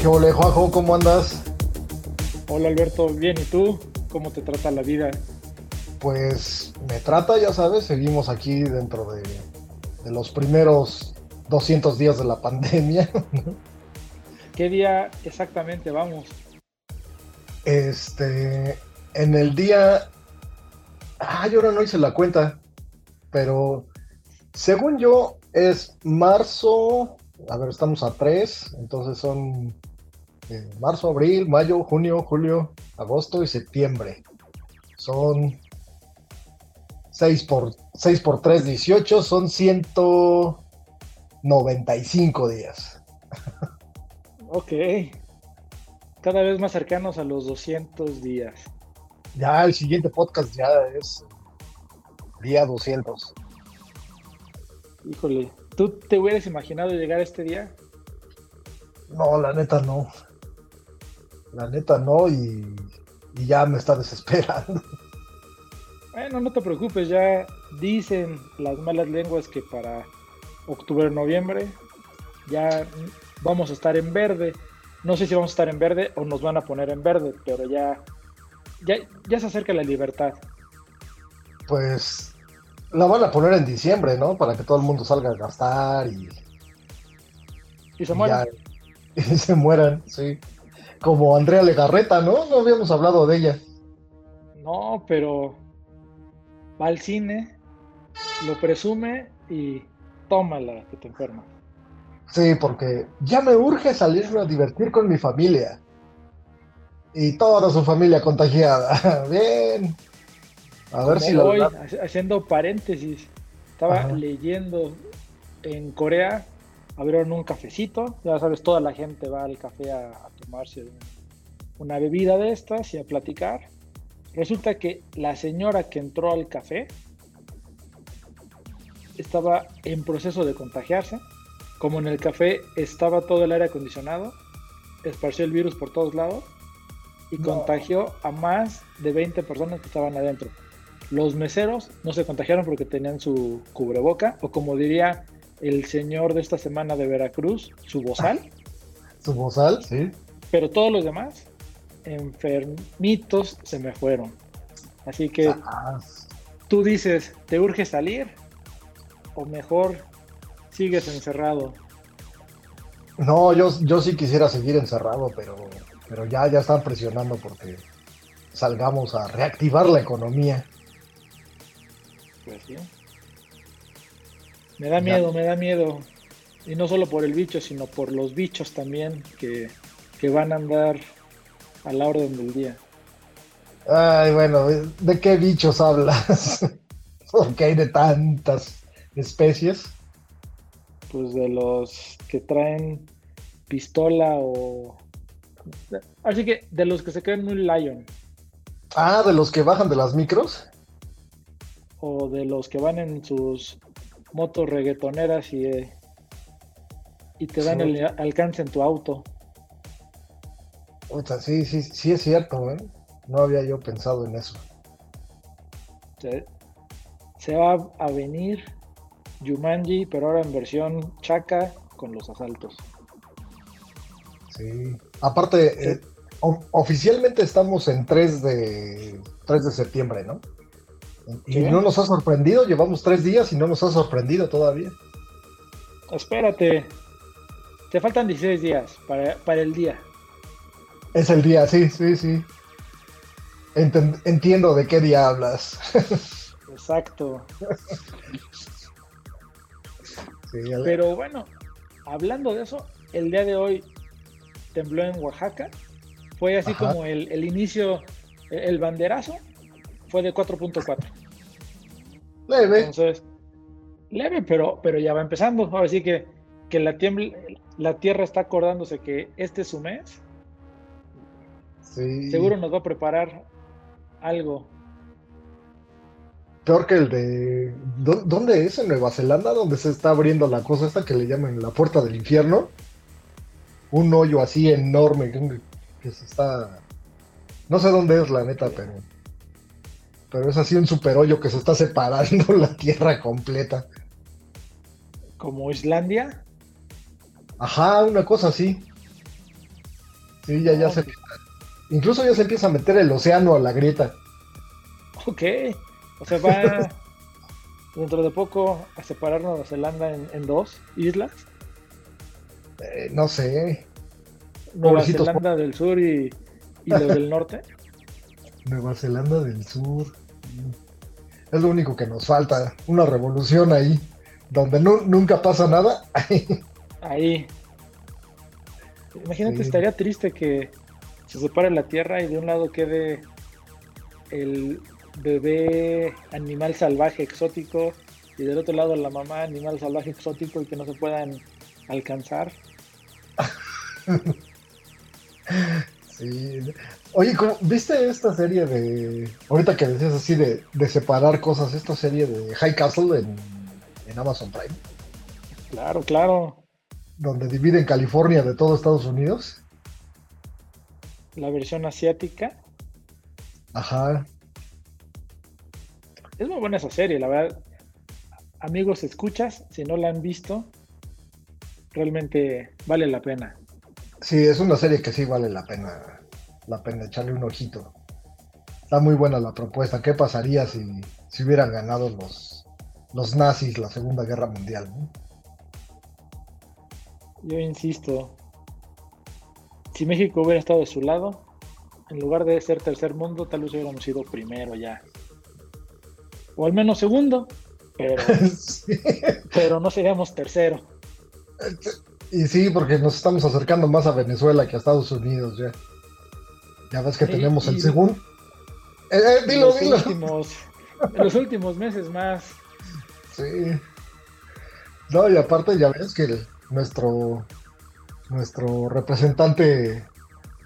¿Qué ole, Juanjo? ¿Cómo andas? Hola Alberto, bien, ¿y tú? ¿Cómo te trata la vida? Pues me trata, ya sabes, seguimos aquí dentro de, de los primeros 200 días de la pandemia. ¿Qué día exactamente vamos? Este, en el día... Ah, yo ahora no hice la cuenta, pero según yo es marzo, a ver, estamos a 3, entonces son eh, marzo, abril, mayo, junio, julio, agosto y septiembre. Son 6 por, 6 por 3, 18, son 195 días. Ok. Cada vez más cercanos a los 200 días. Ya el siguiente podcast ya es día 200. Híjole, ¿tú te hubieras imaginado llegar a este día? No, la neta no. La neta no y, y ya me está desesperando. Bueno, no te preocupes, ya dicen las malas lenguas que para octubre, noviembre ya vamos a estar en verde. No sé si vamos a estar en verde o nos van a poner en verde, pero ya, ya, ya se acerca la libertad. Pues la van a poner en diciembre, ¿no? Para que todo el mundo salga a gastar y, Y se y ya- y se mueran, sí. Como Andrea Legarreta, ¿no? No habíamos hablado de ella. No, pero va al cine, lo presume y tómala que te enferma. Sí, porque ya me urge salirme a divertir con mi familia. Y toda su familia contagiada. Bien. A ver si la haci- haciendo paréntesis, estaba Ajá. leyendo en Corea, abrieron un cafecito, ya sabes, toda la gente va al café a, a tomarse un- una bebida de estas y a platicar. Resulta que la señora que entró al café estaba en proceso de contagiarse. Como en el café estaba todo el aire acondicionado, esparció el virus por todos lados y No. contagió a más de 20 personas que estaban adentro. Los meseros no se contagiaron porque tenían su cubreboca, o como diría el señor de esta semana de Veracruz, su bozal, su bozal, sí. pero todos los demás enfermitos se me fueron. Así que Ah, tú dices, ¿te urge salir? O mejor sigues encerrado. No, yo, yo sí quisiera seguir encerrado, pero, pero ya, ya están presionando porque salgamos a reactivar la economía. Pues. Me da Ya. miedo, me da miedo. Y no solo por el bicho, sino por los bichos también que, que van a andar a la orden del día. Ay, bueno, ¿de qué bichos hablas? porque hay de tantas especies. Pues de los que traen pistola o... Así que de los que se creen muy lion. Ah, de los que bajan de las micros. O de los que van en sus motos reggaetoneras y, eh, y te dan Sí. el alcance en tu auto. Puta, sí, sí, sí es cierto, ¿eh? No había yo pensado en eso. Se, se va a venir Jumanji, pero ahora en versión chaca con los asaltos. Sí. Aparte, eh, o- oficialmente estamos en 3 de, 3 de septiembre, ¿no? Y no nos ha sorprendido, llevamos tres días y no nos ha sorprendido todavía. Espérate, te faltan 16 días para, para el día. Es el día, sí, sí, sí. Enten- entiendo de qué día hablas. Exacto. Sí, Pero bueno, hablando de eso, el día de hoy tembló en Oaxaca. Fue así Ajá. como el, el inicio, el el banderazo fue de 4.4. leve. Entonces, leve, pero, pero ya va empezando. Ahora sí que, que la, la Tierra está acordándose que este es su mes. Sí. Seguro nos va a preparar algo. Peor que el de. ¿dó- ¿Dónde es? ¿En Nueva Zelanda? Donde se está abriendo la cosa esta que le llaman la puerta del infierno. Un hoyo así enorme que se está. No sé dónde es la neta, pero. Pero es así un super hoyo que se está separando la tierra completa. como Islandia. Ajá, una cosa así. Sí, ya, ya se. Incluso ya se empieza a meter el océano a la grieta. Ok. O sea, va dentro de poco a separar Nueva Zelanda en, dos islas. Eh, no sé. Nueva Zelanda del Sur y, y lo del norte. Nueva Zelanda del Sur. Es lo único que nos falta. Una revolución ahí. Donde nunca pasa nada. ahí. Imagínate, estaría triste que se separe la Tierra y de un lado quede el bebé animal salvaje exótico y del otro lado la mamá animal salvaje exótico y que no se puedan alcanzar. Oye, ¿viste esta serie de. Ahorita que decías así de, separar cosas, esta serie de High Castle en, en Amazon Prime? Claro, claro. Donde dividen California de todo Estados Unidos. La versión asiática. Ajá. Es muy buena esa serie, la verdad. Amigos, escuchas, si no la han visto, realmente vale la pena. Sí, es una serie que sí vale la pena, la pena echarle un ojito. Está muy buena la propuesta. ¿Qué pasaría si, si hubieran ganado los, los nazis la Segunda Guerra Mundial? Yo insisto, si México hubiera estado de su lado, en lugar de ser tercer mundo, tal vez hubiéramos sido primero ya o al menos segundo, pero, pero no seríamos tercero. Y sí, porque nos estamos acercando más a Venezuela que a Estados Unidos ya. Ya ves que tenemos el segundo. Eh, eh, dilo, los dilo. Últimos, en los últimos meses más. Sí. No, y aparte ya ves que nuestro, nuestro representante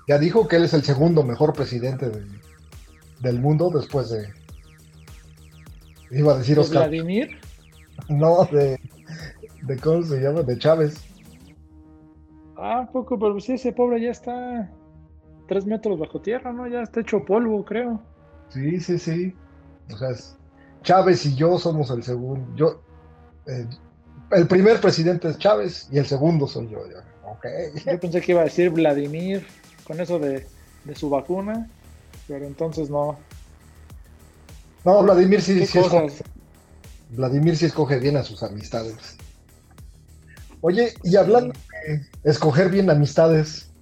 ya dijo que él es el segundo mejor presidente del mundo después de, Iba a decir ¿De Vladimir? No, de, de. ¿Cómo se llama? De Chávez. Ah, poco, pero sí, ese pobre ya está tres metros bajo tierra, ¿no? Ya está hecho polvo, creo. Sí, sí, sí. O sea, Chávez y yo somos el segundo. Yo. Eh, el primer presidente es Chávez y el segundo soy yo. Okay. Yo pensé que iba a decir Vladimir con eso de, de su vacuna, pero entonces no. No, Vladimir sí, sí escoge, Vladimir sí escoge bien a sus amistades. Oye, y hablando escoger bien amistades,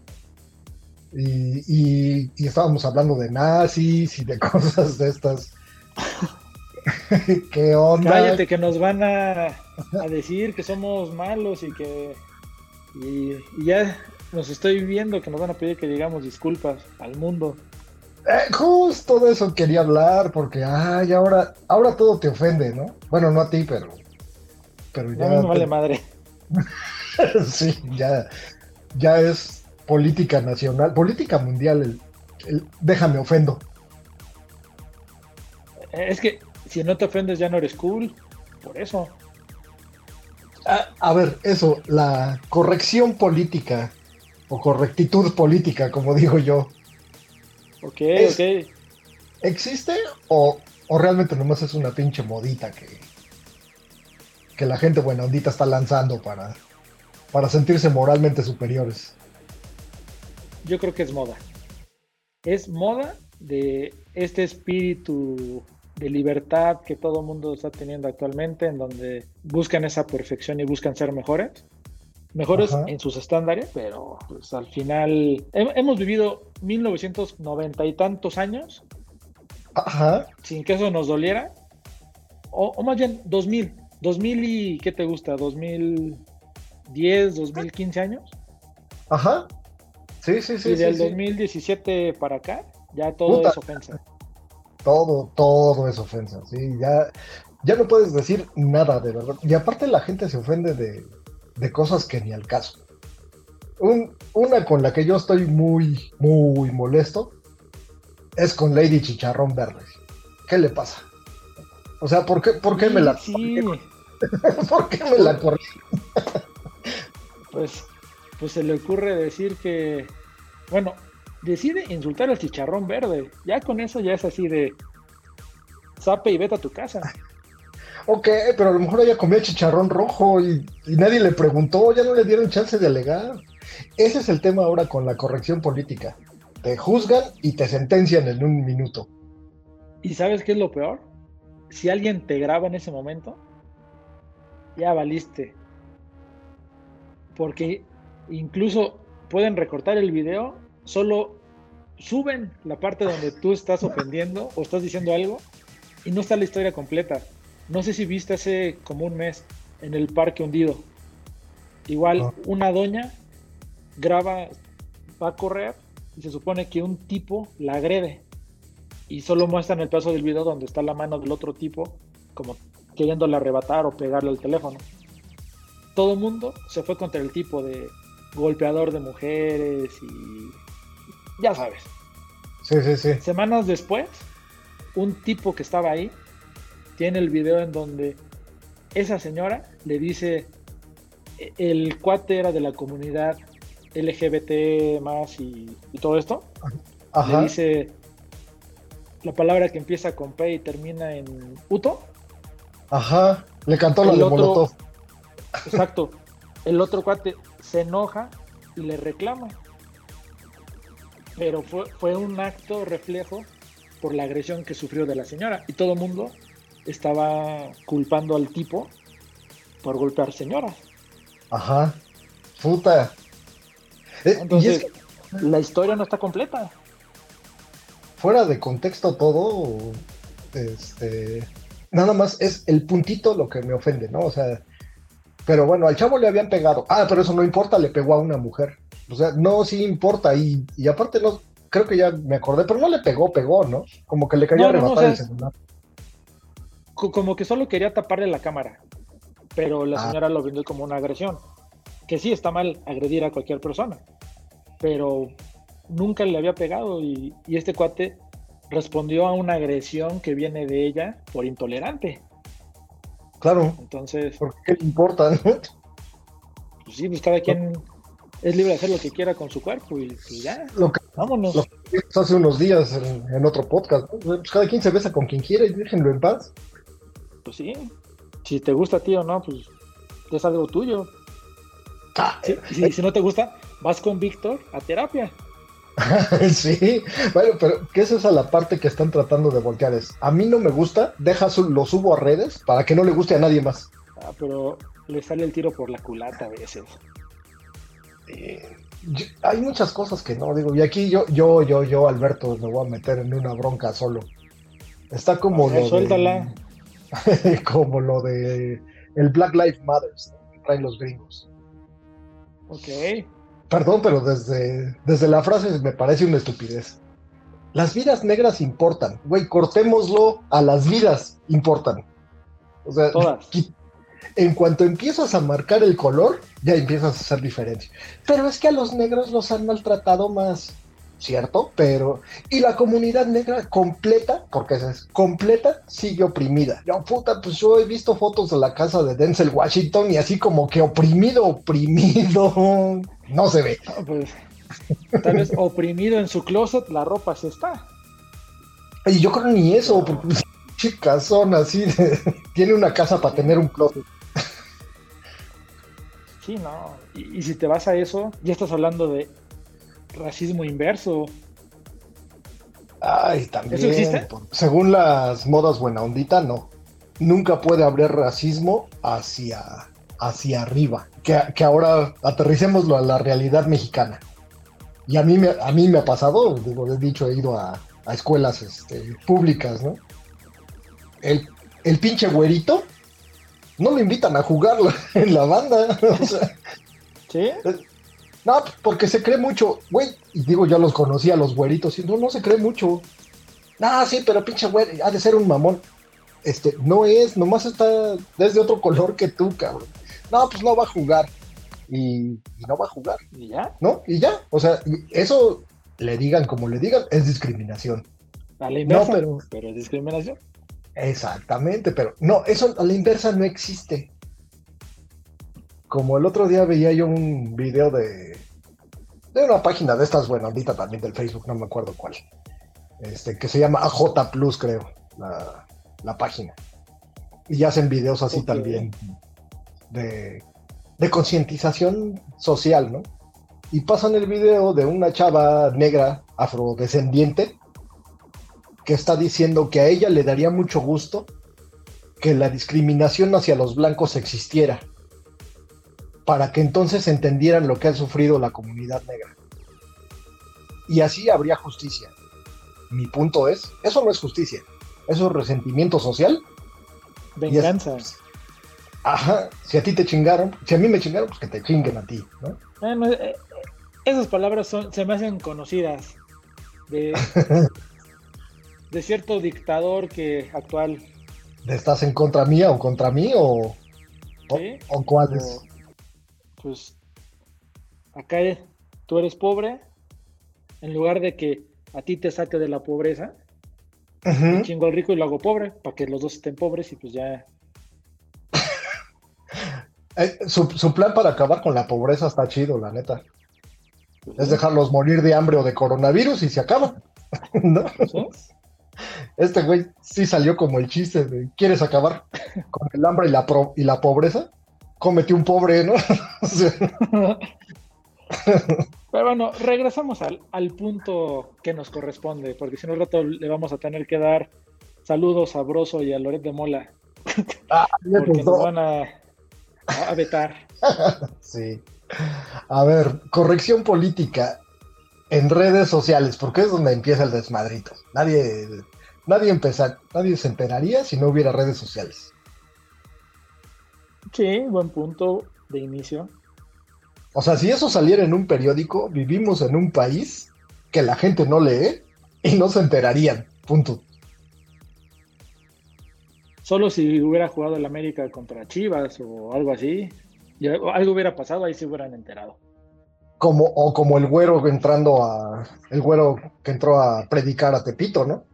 y, estábamos hablando de nazis y de cosas de estas. ¿Qué onda? Cállate, que nos van a, a decir que somos malos y que. Y, y, ya nos estoy viendo que nos van a pedir que digamos disculpas al mundo. Eh, justo de eso quería hablar, porque ay, ahora, ahora todo te ofende, ¿no? Bueno, no a ti, pero. pero ya. No, vale madre. sí, ya, ya es política nacional, política mundial, el, déjame ofendo. Es que si no te ofendes ya no eres cool, por eso. a ver, eso, la corrección política o correctitud política, como digo yo, Ok, ok. ¿Existe o, realmente nomás es una pinche modita que, que la gente buena ondita está lanzando para, para sentirse moralmente superiores? Yo creo que es moda. Es moda de este espíritu de libertad que todo el mundo está teniendo actualmente, en donde buscan esa perfección y buscan ser mejores mejores en sus estándares, pero pues al final hemos vivido 1990 y tantos años Ajá. sin que eso nos doliera, o, más bien 2000, 2000 y ¿qué te gusta? 2010, 2015 años. Ajá. Sí, sí, sí. Y del 2017 para acá, ya todo es ofensa. Todo, todo es ofensa, sí, ya, ya no puedes decir nada de verdad. Y aparte la gente se ofende de, de cosas que ni al caso. una con la que yo estoy muy, muy molesto es con Lady Chicharrón Verde. ¿Qué le pasa? O sea, ¿por qué, por qué me la... ¿Por qué me la corrí? Pues, pues se le ocurre decir que, bueno, decide insultar al chicharrón verde. Ya con eso ya es así de zape y vete a tu casa. Ok, pero a lo mejor ella comía chicharrón rojo y, y nadie le preguntó, ya no le dieron chance de alegar. Ese es el tema ahora con la corrección política. Te juzgan y te sentencian en un minuto. ¿Y sabes qué es lo peor? Si alguien te graba en ese momento, ya valiste. Porque incluso pueden recortar el video, solo suben la parte donde tú estás ofendiendo o estás diciendo algo y no está la historia completa. No sé si viste hace como un mes en el parque hundido. Igual Ah. una doña graba, va a correr y se supone que un tipo la agrede. Y solo muestran el pedazo del video donde está la mano del otro tipo como queriéndole arrebatar o pegarle al teléfono. Todo el mundo se fue contra el tipo de golpeador de mujeres y ya sabes. Sí, sí, sí. Semanas después, un tipo que estaba ahí tiene el video en donde esa señora le dice, "E- el cuate era de la comunidad LGBT más y, y todo esto, le Ajá. dice la palabra que empieza con P y termina en Uto, Ajá. Le cantó la El de otro- Molotov. Exacto, el otro cuate se enoja y le reclama, pero fue, fue un acto reflejo por la agresión que sufrió de la señora y todo el mundo estaba culpando al tipo por golpear señoras. Ajá. Puta. Eh, y es Entonces, que la historia no está completa. fuera de contexto todo, este, nada más es el puntito lo que me ofende, ¿no? O sea, pero bueno, al chavo le habían pegado. Ah, pero eso no importa, le pegó a una mujer. O sea, no, sí importa. Y, y aparte, no, creo que ya me acordé, pero no le pegó, pegó, ¿no? Como que le quería No, no, el celular. Co- Como que solo quería taparle la cámara, pero la Ah. señora lo vendió como una agresión. Que sí está mal agredir a cualquier persona, pero nunca le había pegado y, y este cuate respondió a una agresión que viene de ella por intolerante. Claro, Entonces, porque qué le importa, ¿no? pues sí, pues cada quien es libre de hacer lo que quiera con su cuerpo y pues ya, Lo que vámonos. lo que hace unos días en, en otro podcast, ¿no? Pues cada quien se besa con quien quiera y déjenlo en paz. Pues sí, si te gusta a ti o no, pues es algo tuyo. Ah, Sí, si, si no te gusta, vas con Víctor a terapia. sí, bueno, pero que esa es a la parte que están tratando de voltear. Es, a mí no me gusta, deja su- lo subo a redes para que no le guste a nadie más. Ah, pero le sale el tiro por la culata a veces. Eh, yo- hay muchas cosas que no, digo, y aquí yo, yo, yo, yo, Alberto, me voy a meter en una bronca solo. Está como A ver, lo suéltala. de, como lo de el Black Lives Matter ¿no? que traen los gringos. Ok. Perdón, pero desde, desde la frase me parece una estupidez. Las vidas negras importan. Güey, cortémoslo a las vidas importan. O sea, Todas. en cuanto empiezas a marcar el color, ya empiezas a hacer diferencia. Pero es que a los negros los han maltratado más, ¿cierto? Pero. Y la comunidad negra completa, porque esa es completa, sigue oprimida. Yo, puta, pues yo he visto fotos de la casa de Denzel Washington y así como que oprimido, oprimido. No se ve. Ah, pues, tal vez oprimido en su closet, la ropa se está. Y yo creo ni eso, porque chicasón así de- tiene una casa para tener un closet. Sí, no. Y, y si te vas a eso, ya estás hablando de racismo inverso. Ay, también. ¿Eso existe? según las modas buena ondita, no. Nunca puede haber racismo hacia, hacia arriba. Que, que ahora aterricémoslo a la realidad mexicana. Y a mí me, a mí me ha pasado, digo, he dicho, he ido a, a escuelas este, públicas, ¿no? El, el pinche güerito, no lo invitan a jugar en la banda. O sea, ¿Sí? no, porque se cree mucho, güey. Y digo, yo los conocí a los güeritos y no, no se cree mucho. Ah, sí, pero pinche güey, ha de ser un mamón. Este, no es, nomás está, es de otro color que tú, cabrón. No, pues no va a jugar. Y, y no va a jugar, ¿Y ya? ¿no? Y ya, o sea, eso le digan como le digan, es discriminación. A la inversa, pero- pero es discriminación. Exactamente, pero no, eso a la inversa no existe. Como el otro día veía yo un video de, de una página de estas, bueno, ahorita también del Facebook, no me acuerdo cuál, este, que se llama AJ Plus, creo, la, la página. Y hacen videos así también de, de concientización social, ¿no? Y pasan el video de una chava negra afrodescendiente que está diciendo que a ella le daría mucho gusto que la discriminación hacia los blancos existiera, para que entonces entendieran lo que ha sufrido la comunidad negra. Y así habría justicia. Mi punto es, eso no es justicia, eso es resentimiento social. Venganza. Ajá, si a ti te chingaron, si a mí me chingaron, pues que te chinguen a ti, ¿no? Eh, eh, esas palabras son, se me hacen conocidas de, de cierto dictador que actual ¿Estás en contra mía o contra mí o, o, cuáles? pues acá tú eres pobre, en lugar de que a ti te saque de la pobreza, chingo al rico y lo hago pobre, para que los dos estén pobres y pues ya. Eh, su, plan para acabar con la pobreza está chido, la neta. Es dejarlos morir de hambre o de coronavirus y se acaba. ¿No? Este güey sí salió como el chiste de ¿quieres acabar con el hambre y la, y la pobreza? Cómete un pobre, ¿no? Pero bueno, regresamos al, punto que nos corresponde, porque si no un rato le vamos a tener que dar saludos a Broso y a Loret de Mola. Ah, porque nos van a, a vetar. sí. A ver, corrección política en redes sociales, porque es donde empieza el desmadrito. Nadie nadie, empezar, nadie se enteraría si no hubiera redes sociales. Sí, buen punto de inicio. O sea, si eso saliera en un periódico, vivimos en un país que la gente no lee y no se enterarían. Punto. Solo si hubiera jugado el América contra Chivas o algo así, algo hubiera pasado, ahí se hubieran enterado. Como, o como el güero entrando a. El güero que entró a predicar a Tepito, ¿no?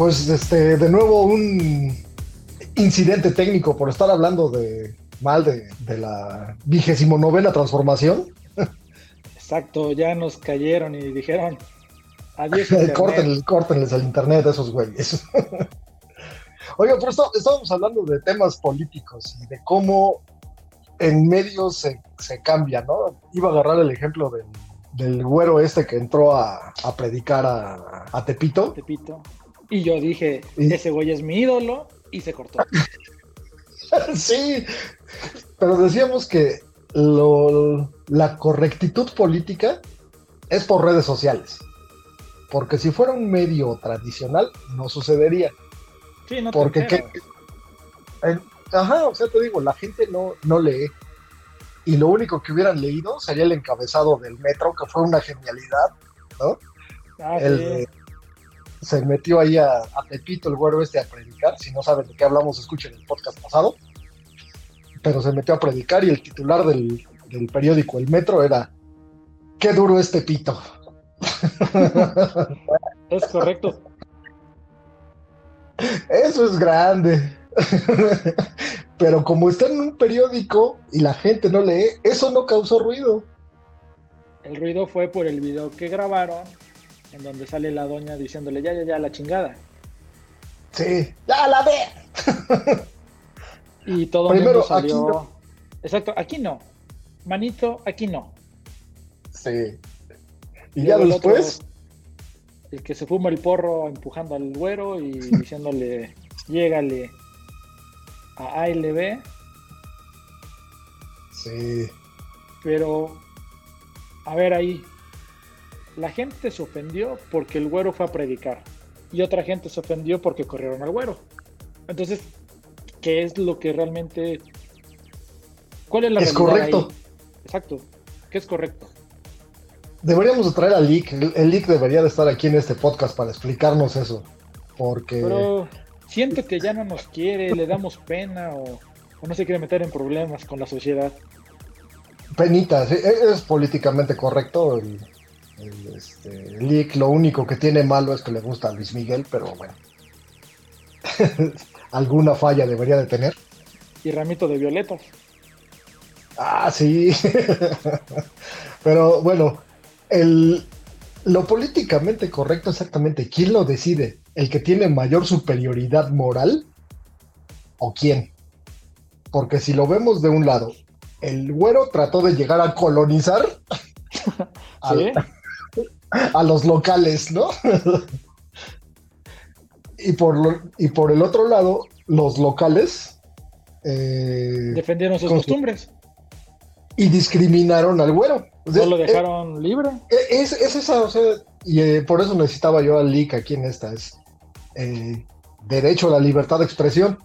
Pues este, de nuevo un incidente técnico por estar hablando de mal de, la vigésimo novena transformación. Exacto, ya nos cayeron y dijeron adiós. Córtenles, córtenles el internet a esos güeyes. Oiga, pero estábamos hablando de temas políticos y de cómo en medios se, cambia, ¿no? Iba a agarrar el ejemplo del, güero este que entró a, predicar a, a Tepito. Tepito. Y yo dije, ese güey es mi ídolo, y se cortó. sí, pero decíamos que la correctitud política es por redes sociales. Porque si fuera un medio tradicional, no sucedería. Sí, no Porque ajá, o sea, te digo, la gente no, no lee. Y lo único que hubieran leído sería el encabezado del metro, que fue una genialidad, ¿no? Ah, el, se metió ahí a, Pepito, el güero este, a predicar. Si no saben de qué hablamos, escuchen el podcast pasado. Pero se metió a predicar y el titular del, periódico El Metro era Qué duro es Pepito. Es correcto. Eso es grande. Pero como está en un periódico y la gente no lee, eso no causó ruido. El ruido fue por el video que grabaron en donde sale la doña diciéndole ya, ya, ya, la chingada. Sí, ya la ve. y todo el mundo salió. Exacto, aquí no. Manito, aquí no. Sí. Y, ya después. el que se fuma el porro empujando al güero y diciéndole, llégale a ALB. Sí. Pero, a ver ahí, la gente se ofendió porque el güero fue a predicar y otra gente se ofendió porque corrieron al güero. Entonces, ¿qué es lo que realmente... ¿Cuál es la Es correcto. Exacto. ¿Qué es correcto? Deberíamos traer al Lick. El, Lick debería de estar aquí en este podcast para explicarnos eso. Porque... Pero siento que ya no nos quiere, le damos pena o, no se quiere meter en problemas con la sociedad. Penita, es, es políticamente correcto el, el, este, leak lo único que tiene malo es que le gusta a Luis Miguel, pero bueno. Alguna falla debería de tener. Y ramito de violetas. Ah, sí. pero bueno, el, lo políticamente correcto exactamente, ¿quién lo decide? ¿El que tiene mayor superioridad moral? ¿O quién? Porque si lo vemos de un lado, el güero trató de llegar a colonizar a, los locales, ¿no? y, por y por el otro lado, los locales eh, defendieron sus costumbres y discriminaron al güero. no lo dejaron eh, libre. Eh, es, esa, o sea, y por eso necesitaba yo al LIC aquí en esta, es derecho a la libertad de expresión.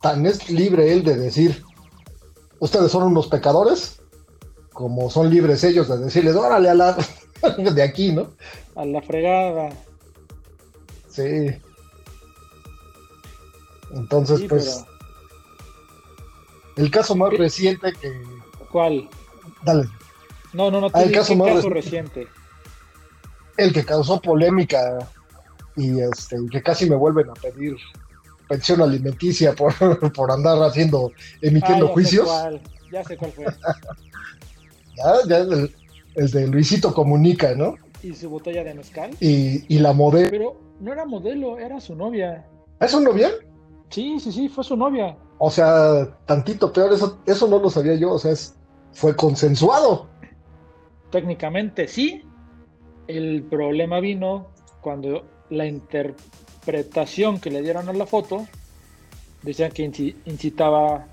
Tan es libre él de decir, ustedes son unos pecadores, como son libres ellos de decirles, órale a la de aquí, ¿no? A la fregada. Sí. Entonces, pues. El caso más reciente que. ¿Cuál? Dale. No, no, no. Ah, el caso más reciente. El que causó polémica y este, que casi me vuelven a pedir pensión alimenticia por, por andar haciendo, emitiendo ah, juicios. Ya sé cuál fue. ya, ya el, el, de Luisito Comunica, ¿no? Y su botella de mezcal. Y, y la modelo. Pero no era modelo, era su novia. ¿Es su novia? Sí, sí, sí, fue su novia. O sea, tantito peor, eso, eso no lo sabía yo, o sea, es, fue consensuado. Técnicamente sí. El problema vino cuando la interpretación que le dieron a la foto decían que incitaba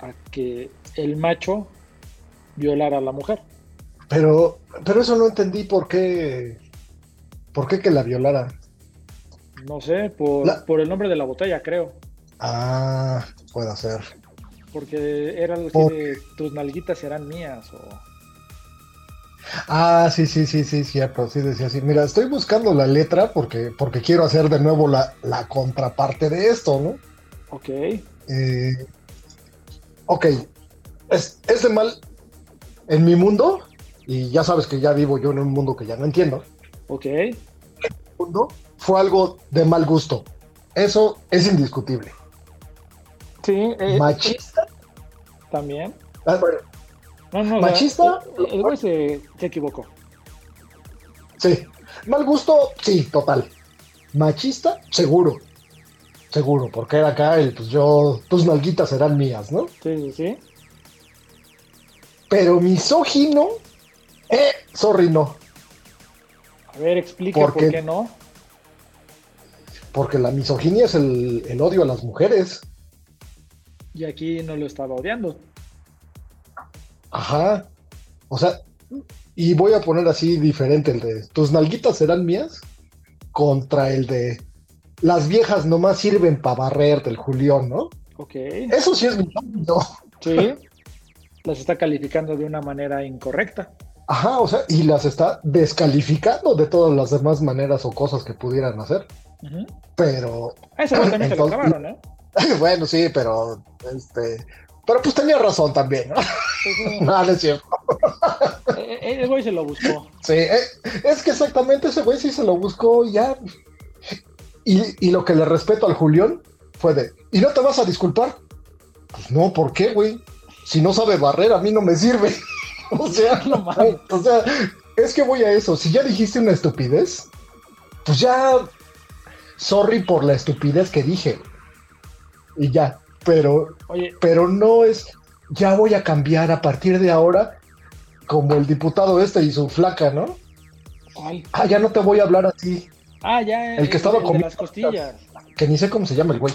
a que el macho violara a la mujer. Pero, pero eso no entendí por qué, por qué que la violara. No sé, por, por el nombre de la botella, creo. Ah, puede ser. Porque era algo así de tus nalguitas serán mías o... Ah, sí, sí, sí, sí, cierto, sí decía así. Mira, estoy buscando la letra porque, porque quiero hacer de nuevo la, la contraparte de esto, ¿no? Ok. Eh, ok, es, es de mal en mi mundo, y ya sabes que ya vivo yo en un mundo que ya no entiendo. Ok. Mundo fue algo de mal gusto. Eso es indiscutible. Sí. Eh, Machista. También. Ah, bueno, Machista. el, güey se, equivocó. Sí. Mal gusto, sí, total. Machista, seguro. Seguro, porque era acá el, pues yo, tus nalguitas serán mías, ¿no? Sí, sí, sí. Pero misógino, eh, sorry, no. A ver, explica por qué no. Porque la misoginia es el, el odio a las mujeres. Y aquí no lo estaba odiando. Ajá. O sea, y voy a poner así diferente el de tus nalguitas serán mías contra el de las viejas nomás sirven para barrer del Julián, ¿no? Ok. Eso sí es mi ¿no? Sí. Las está calificando de una manera incorrecta. Ajá, o sea, y las está descalificando de todas las demás maneras o cosas que pudieran hacer. Pero. Eso también se lo acabaron, ¿eh? bueno, sí, pero este, pero pues tenía razón también, ¿no? no, no es cierto. Eh, eh, el güey se lo buscó. Sí, eh, es que exactamente ese güey sí se lo buscó ya. Y, y, lo que le respeto al Julián fue de, ¿y no te vas a disculpar? Pues no, ¿por qué, güey? Si no sabe barrer, a mí no me sirve. o sea, no O sea, es que voy a eso. Si ya dijiste una estupidez, pues ya. Sorry por la estupidez que dije. Y ya pero, pero no es, ya voy a cambiar a partir de ahora, como el diputado este y su flaca, ¿no? Ah, ya no te voy a hablar así. Ah, ya. El que estaba con las costillas. Que ni sé cómo se llama el güey.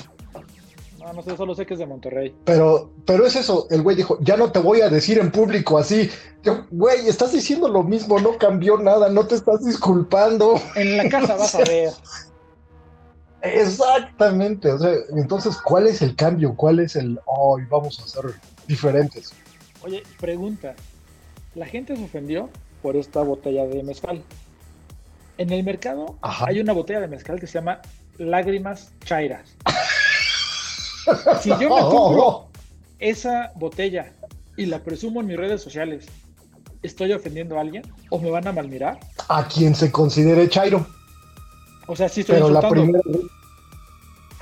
No, no sé, solo sé que es de Monterrey. Pero, pero es eso, el güey dijo, ya no te voy a decir en público así. Yo, güey, estás diciendo lo mismo, no cambió nada, no te estás disculpando. En la casa vas a ver. Exactamente, o sea, entonces, ¿cuál es el cambio? ¿Cuál es el, hoy vamos a ser diferentes? Oye, pregunta, la gente se ofendió por esta botella de mezcal. En el mercado hay una botella de mezcal que se llama Lágrimas Chairas. si yo me compro esa botella y la presumo en mis redes sociales estoy ofendiendo a alguien o me van a malmirar. A quien se considere Chairo. O sea, sí estoy Pero la insultando. primera.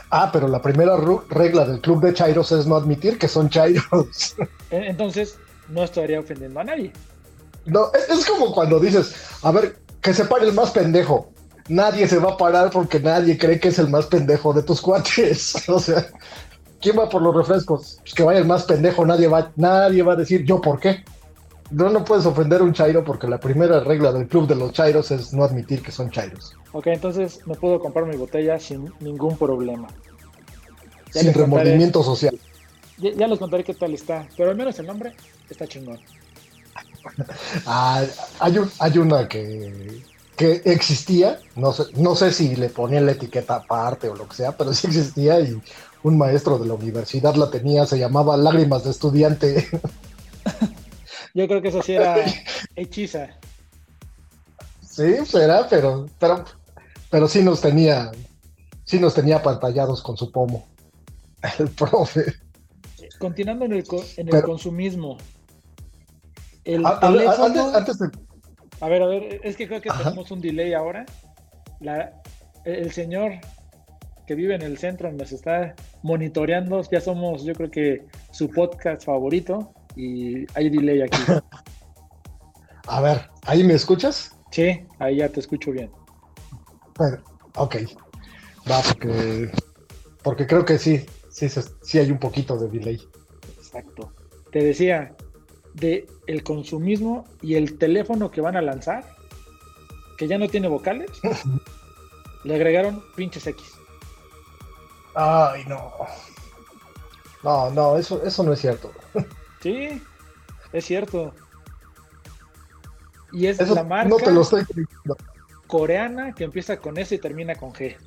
Ah, pero la primera regla del club de Chairos es no admitir que son Chairos. En- Entonces, no estaría ofendiendo a nadie. No, es, es como cuando dices, a ver, que se pare el más pendejo. Nadie se va a parar porque nadie cree que es el más pendejo de tus cuates. O sea, ¿quién va por los refrescos? Pues que vaya el más pendejo, nadie va, nadie va a decir yo por qué. No, no puedes ofender a un Chairo porque la primera regla del club de los Chairos es no admitir que son Chairos. Ok, entonces me puedo comprar mi botella sin ningún problema. Ya Sin contaré- remordimiento social. Ya, ya les contaré qué tal está, pero al menos el nombre está chingón. Ah, hay, un- hay una que, que existía, no sé, no sé si le ponían la etiqueta aparte o lo que sea, pero sí existía y un maestro de la universidad la tenía, se llamaba Lágrimas de Estudiante. Yo creo que eso sí era hechiza. sí, será, pero, pero, pero sí nos tenía, sí nos tenía pantallados con su pomo. El profe. Continuando en el, en el Pero- consumismo. El A- teléfono. antes, antes de, A ver, a ver, es que creo que Ajá. tenemos un delay ahora. La, el señor que vive en el centro nos está monitoreando. Ya somos, yo creo que su podcast favorito y hay delay aquí. a ver, ¿ahí me escuchas? Sí, ahí ya te escucho bien. Bueno, ok. Va, porque, porque creo que sí, sí, sí hay un poquito de delay. Exacto. Te decía de el consumismo y el teléfono que van a lanzar, que ya no tiene vocales, le agregaron pinches X. Ay, no. No, no, eso, eso no es cierto. Sí, es cierto. Y es Eso la marca no te lo estoy creyendo. coreana que empieza con S y termina con G.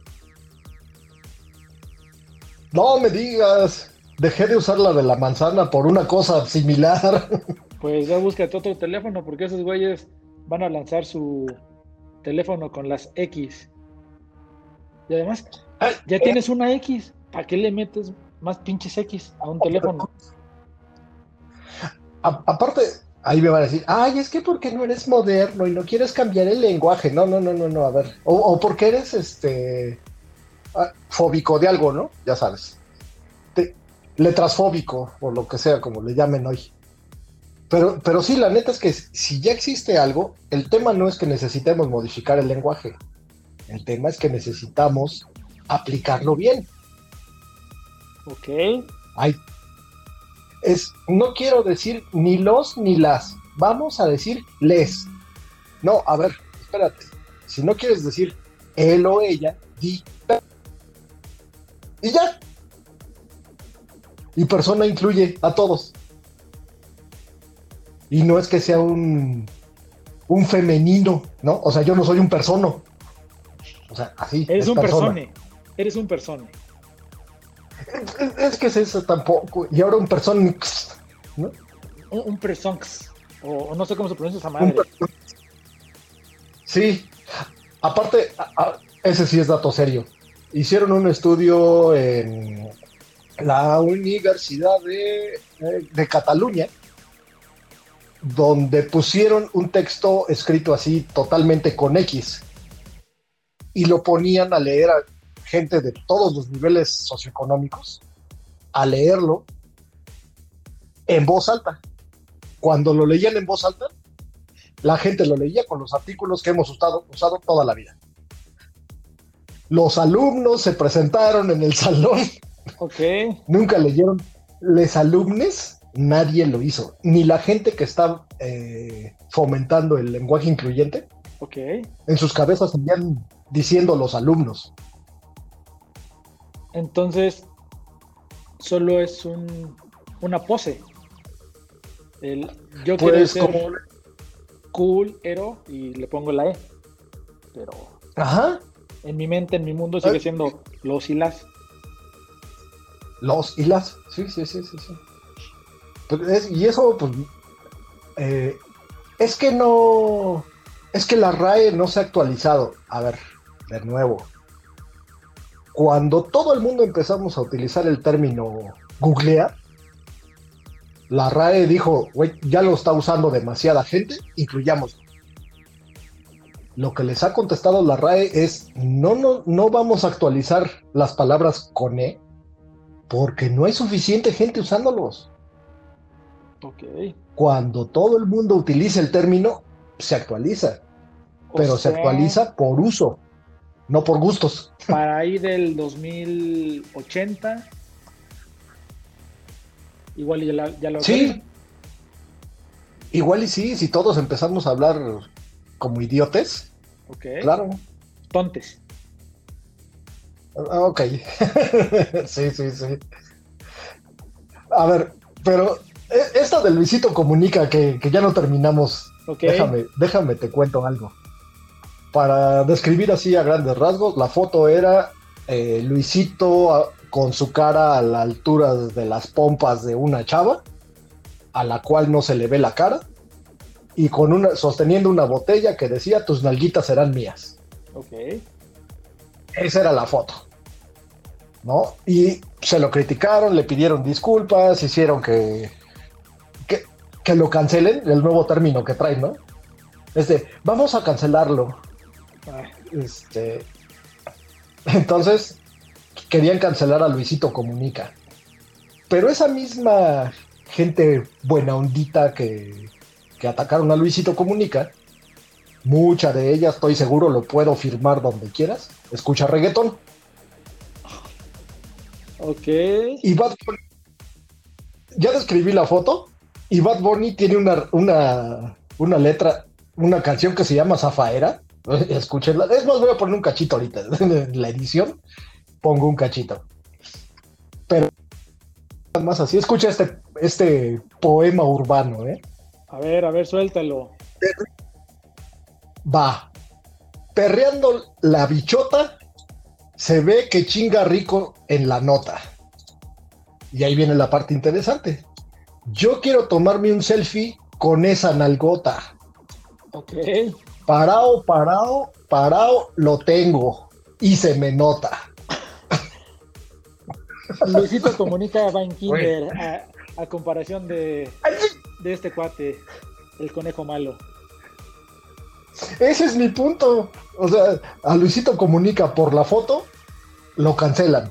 No me digas. Dejé de usar la de la manzana por una cosa similar. Pues ya búscate otro teléfono porque esos güeyes van a lanzar su teléfono con las X. Y además, ya tienes una X. ¿Para qué le metes más pinches X a un teléfono? Aparte, ahí me van a decir, ay, es que porque no eres moderno y no quieres cambiar el lenguaje. No, no, no, no, no, a ver. O, o porque eres este ah, fóbico de algo, ¿no? Ya sabes. Te- letrasfóbico o lo que sea, como le llamen hoy. Pero, pero sí, la neta es que si ya existe algo, el tema no es que necesitemos modificar el lenguaje. El tema es que necesitamos aplicarlo bien. Ok. Ay, es, no quiero decir ni los ni las, vamos a decir les. No, a ver, espérate. Si no quieres decir él o ella, di. Y ya. Y persona incluye a todos. Y no es que sea un, un femenino, ¿no? O sea, yo no soy un persono. O sea, así. Eres es un persona. persone. Eres un persone. Es, es que es eso tampoco. Y ahora un persona. ¿no? Un, un. O, o no sé cómo se pronuncia esa madre. Sí, aparte, a- a- ese sí es dato serio. Hicieron un estudio en la Universidad de, eh, de Cataluña, donde pusieron un texto escrito así totalmente con X y lo ponían a leer a gente de todos los niveles socioeconómicos, a leerlo en voz alta. Cuando lo leían en voz alta, la gente lo leía con los artículos que hemos usado, usado toda la vida. Los alumnos se presentaron en el salón, Ok. nunca leyeron. Les alumnes, nadie lo hizo. Ni la gente que está eh, fomentando el lenguaje incluyente, Ok. en sus cabezas seguían diciendo los alumnos. Entonces, solo es un, una pose. El, yo quiero Pues ser como... cool, hero, y le pongo la E. Pero Ajá, en mi mente, en mi mundo, sigue Ay. siendo los y las. los y las. Sí, sí, sí, sí. sí. Pues es- y eso, pues, eh, es que no, es que la RAE no se ha actualizado. A ver, de nuevo. Cuando todo el mundo empezamos a utilizar el término googlear, La RAE dijo, güey, ya lo está usando demasiada gente, incluyamos. Lo que les ha contestado la RAE es, no, no, no vamos a actualizar las palabras con E porque no hay suficiente gente usándolos. Ok. Cuando todo el mundo utiliza el término, se actualiza. O pero se actualiza por uso, no por gustos. Para ahí del 2080. Igual ya, la- ya lo Sí. Igual y sí, si todos empezamos a hablar como idiotes, Ok. claro. Tontes. Ah, Ok. sí, sí, sí. A ver, pero e- esta de Luisito Comunica que, que ya no terminamos, Ok. déjame, déjame te cuento algo. Para describir así a grandes rasgos, la foto era eh, Luisito a- con su cara a la altura de las pompas de una chava, a la cual no se le ve la cara, y con una, sosteniendo una botella que decía tus nalguitas serán mías. Ok. Esa era la foto. ¿No? Y se lo criticaron, le pidieron disculpas, hicieron que, que, que lo cancelen, el nuevo término que traen, ¿no? Es de, vamos a cancelarlo. Este, entonces, querían cancelar a Luisito Comunica. Pero esa misma gente buena ondita que, que atacaron a Luisito Comunica, mucha de ella, estoy seguro, lo puedo firmar donde quieras, escucha reggaetón. ok. Y Bad Bunny, ya describí la foto, y Bad Bunny tiene una, una, una letra, una canción que se llama Zafaera. Escúchenla. Es más, voy a poner un cachito ahorita. En la edición pongo un cachito. Pero más así, escucha este, este poema urbano, ¿eh? A ver, a ver, suéltalo. Va. Perreando la bichota, se ve que chinga rico en la nota. Y ahí viene la parte interesante. Yo quiero tomarme un selfie con esa nalgota. Ok. Parado, parado, parado, lo tengo. Y se me nota. Luisito comunica va en Kinder a, a comparación de, de este cuate, el conejo malo. Ese es mi punto. O sea, a Luisito comunica por la foto, lo cancelan.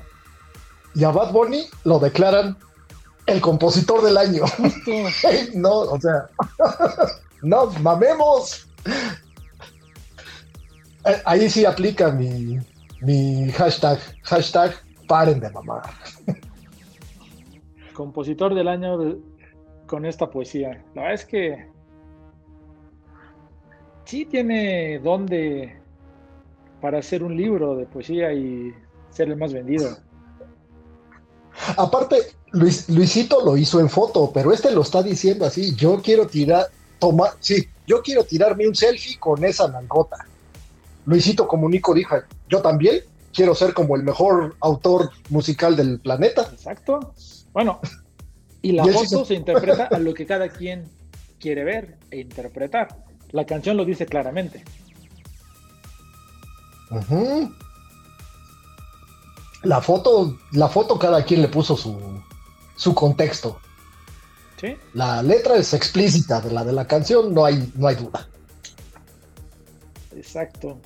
Y a Bad Bunny lo declaran el compositor del año. No, o sea, no, mamemos. Eh, Ahí sí aplica mi, mi hashtag, hashtag paren de mamar. Compositor del año de- con esta poesía. La verdad es que sí tiene donde para hacer un libro de poesía y ser el más vendido. Aparte, Luis, Luisito lo hizo en foto, pero este lo está diciendo así, yo quiero tirar, toma, sí, yo quiero tirarme un selfie con esa nalgota. Luisito Comunico dijo, yo también quiero ser como el mejor autor musical del planeta. Exacto. Bueno, y la Y foto se- se interpreta a lo que cada quien quiere ver e interpretar. La canción lo dice claramente. La foto, la foto cada quien le puso su, su contexto. ¿Sí? La letra es explícita de la de la canción, no hay, no hay duda. Exacto.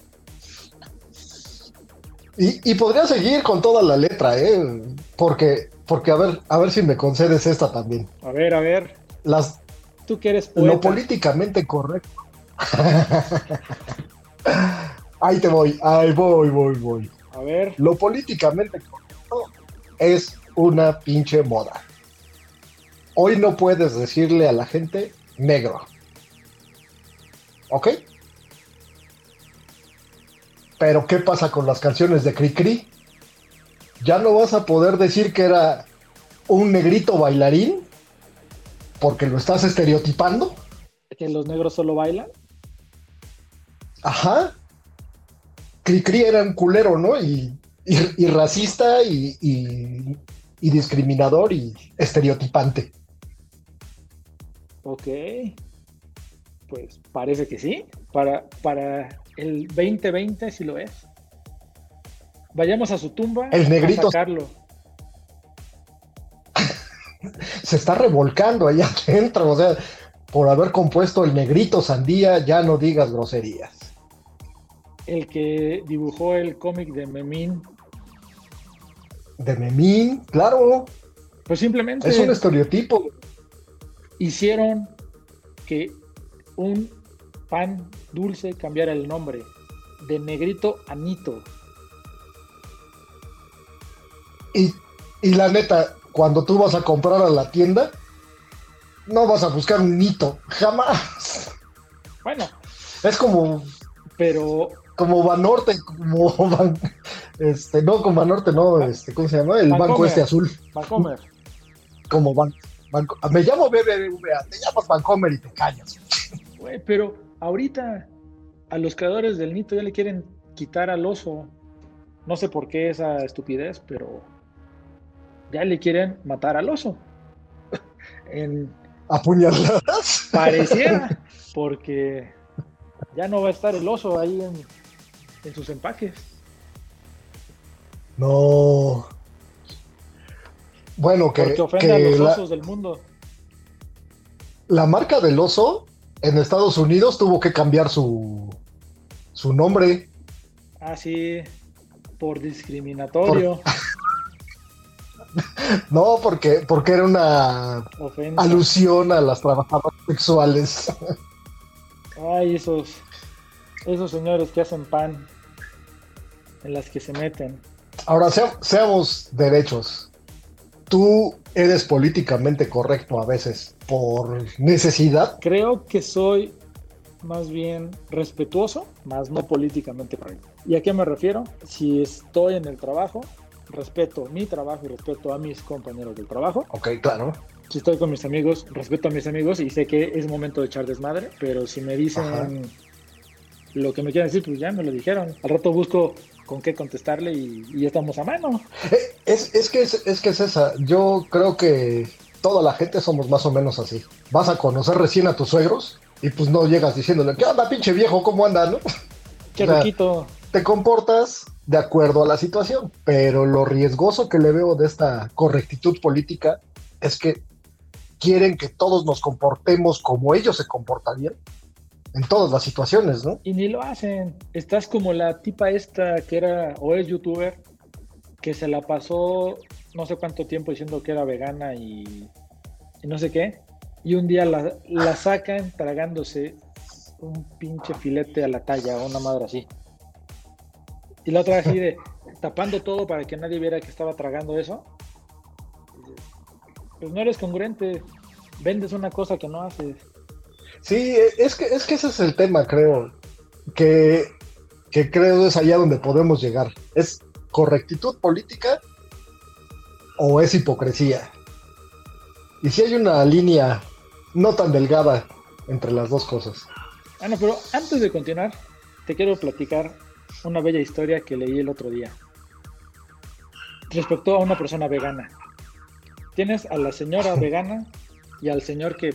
Y, y podría seguir con toda la letra, ¿eh? Porque, porque a ver, a ver si me concedes esta también. A ver, a ver. Las, Tú que eres lo poeta. políticamente correcto. ahí te voy, ahí voy, voy, voy. A ver. Lo políticamente correcto es una pinche moda. Hoy no puedes decirle a la gente negro. ¿Ok? Pero ¿qué pasa con las canciones de Cricri? Ya no vas a poder decir que era un negrito bailarín porque lo estás estereotipando. Que los negros solo bailan. Ajá. Cricri era un culero, ¿no? Y, y- y racista y, y- y discriminador y estereotipante. Ok. Pues parece que sí. Para, para el 2020 sí lo es. Vayamos a su tumba El negrito- a sacarlo. se está revolcando allá adentro, o sea, por haber compuesto el negrito sandía, ya no digas groserías. El que dibujó el cómic de Memín. De Memín, claro. Pues simplemente. Es un estereotipo. Hicieron que un pan dulce cambiara el nombre de negrito a nito. Y, y la neta, cuando tú vas a comprar a la tienda, no vas a buscar un nito, jamás. Bueno. Es como. Pero. Como Banorte, como Van, este, no, como Banorte, no, este, ¿cómo se llama? El banco este azul. Bancomer. Como Ban, me llamo BBVA, te llamas Bancomer y te callas. Güey, pero ahorita a los creadores del Nito ya le quieren quitar al oso. No sé por qué esa estupidez, pero ya le quieren matar al oso. en, ¿Apuñaladas? Pareciera, porque ya no va a estar el oso ahí en, sus empaques. No. Bueno, que. Porque ofende a los osos del mundo. La marca del oso en Estados Unidos tuvo que cambiar su, su nombre. Ah, sí, por discriminatorio. no, porque, porque era una alusión a las trabajadoras sexuales. Ay, esos, esos señores que hacen pan, en las que se meten. Ahora, seamos derechos. Tú eres políticamente correcto a veces por necesidad. Creo que soy más bien respetuoso, más no políticamente correcto. ¿Y a qué me refiero? Si estoy en el trabajo, respeto mi trabajo y respeto a mis compañeros del trabajo. Ok, claro. Si estoy con mis amigos, respeto a mis amigos y sé que es momento de echar desmadre, pero si me dicen lo que me quieren decir, pues ya me lo dijeron. Al rato busco con qué contestarle y, y estamos a mano. Eh, es, es, que es, es que es esa. Yo creo que toda la gente somos más o menos así. Vas a conocer recién a tus suegros y pues no llegas diciéndole, ¿qué onda, pinche viejo? ¿Cómo anda, no? Qué riquito. Te comportas de acuerdo a la situación, pero lo riesgoso que le veo de esta correctitud política es que quieren que todos nos comportemos como ellos se comportarían en todas las situaciones, ¿no? Y ni lo hacen. Estás como la tipa esta que era o es youtuber que se la pasó no sé cuánto tiempo diciendo que era vegana y, no sé qué. Y un día la, la, sacan tragándose un pinche filete a la talla o una madre así. Y la otra así de tapando todo para que nadie viera que estaba tragando eso. Pues no eres congruente. Vendes una cosa que no haces. Sí, es que, es que ese es el tema, creo. Que, que creo es allá donde podemos llegar. Es correctitud política o es hipocresía. Y si hay una línea no tan delgada entre las dos cosas. Bueno, pero antes de continuar, te quiero platicar una bella historia que leí el otro día. Respecto a una persona vegana. Tienes a la señora vegana y al señor que